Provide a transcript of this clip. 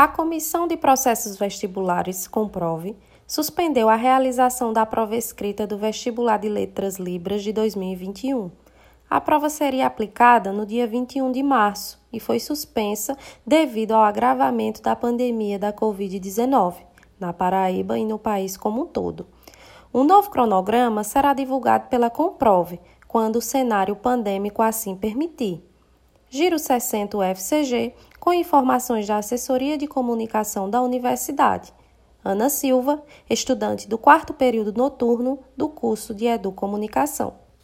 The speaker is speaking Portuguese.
A Comissão de Processos Vestibulares, Comprove, suspendeu a realização da prova escrita do vestibular de Letras Libras de 2021. A prova seria aplicada no dia 21 de março e foi suspensa devido ao agravamento da pandemia da Covid-19 na Paraíba e no país como um todo. Um novo cronograma será divulgado pela Comprove quando o cenário pandêmico assim permitir. Giro 60 UFCG, com informações da Assessoria de Comunicação da Universidade. Ana Silva, estudante do quarto período noturno do curso de Educomunicação.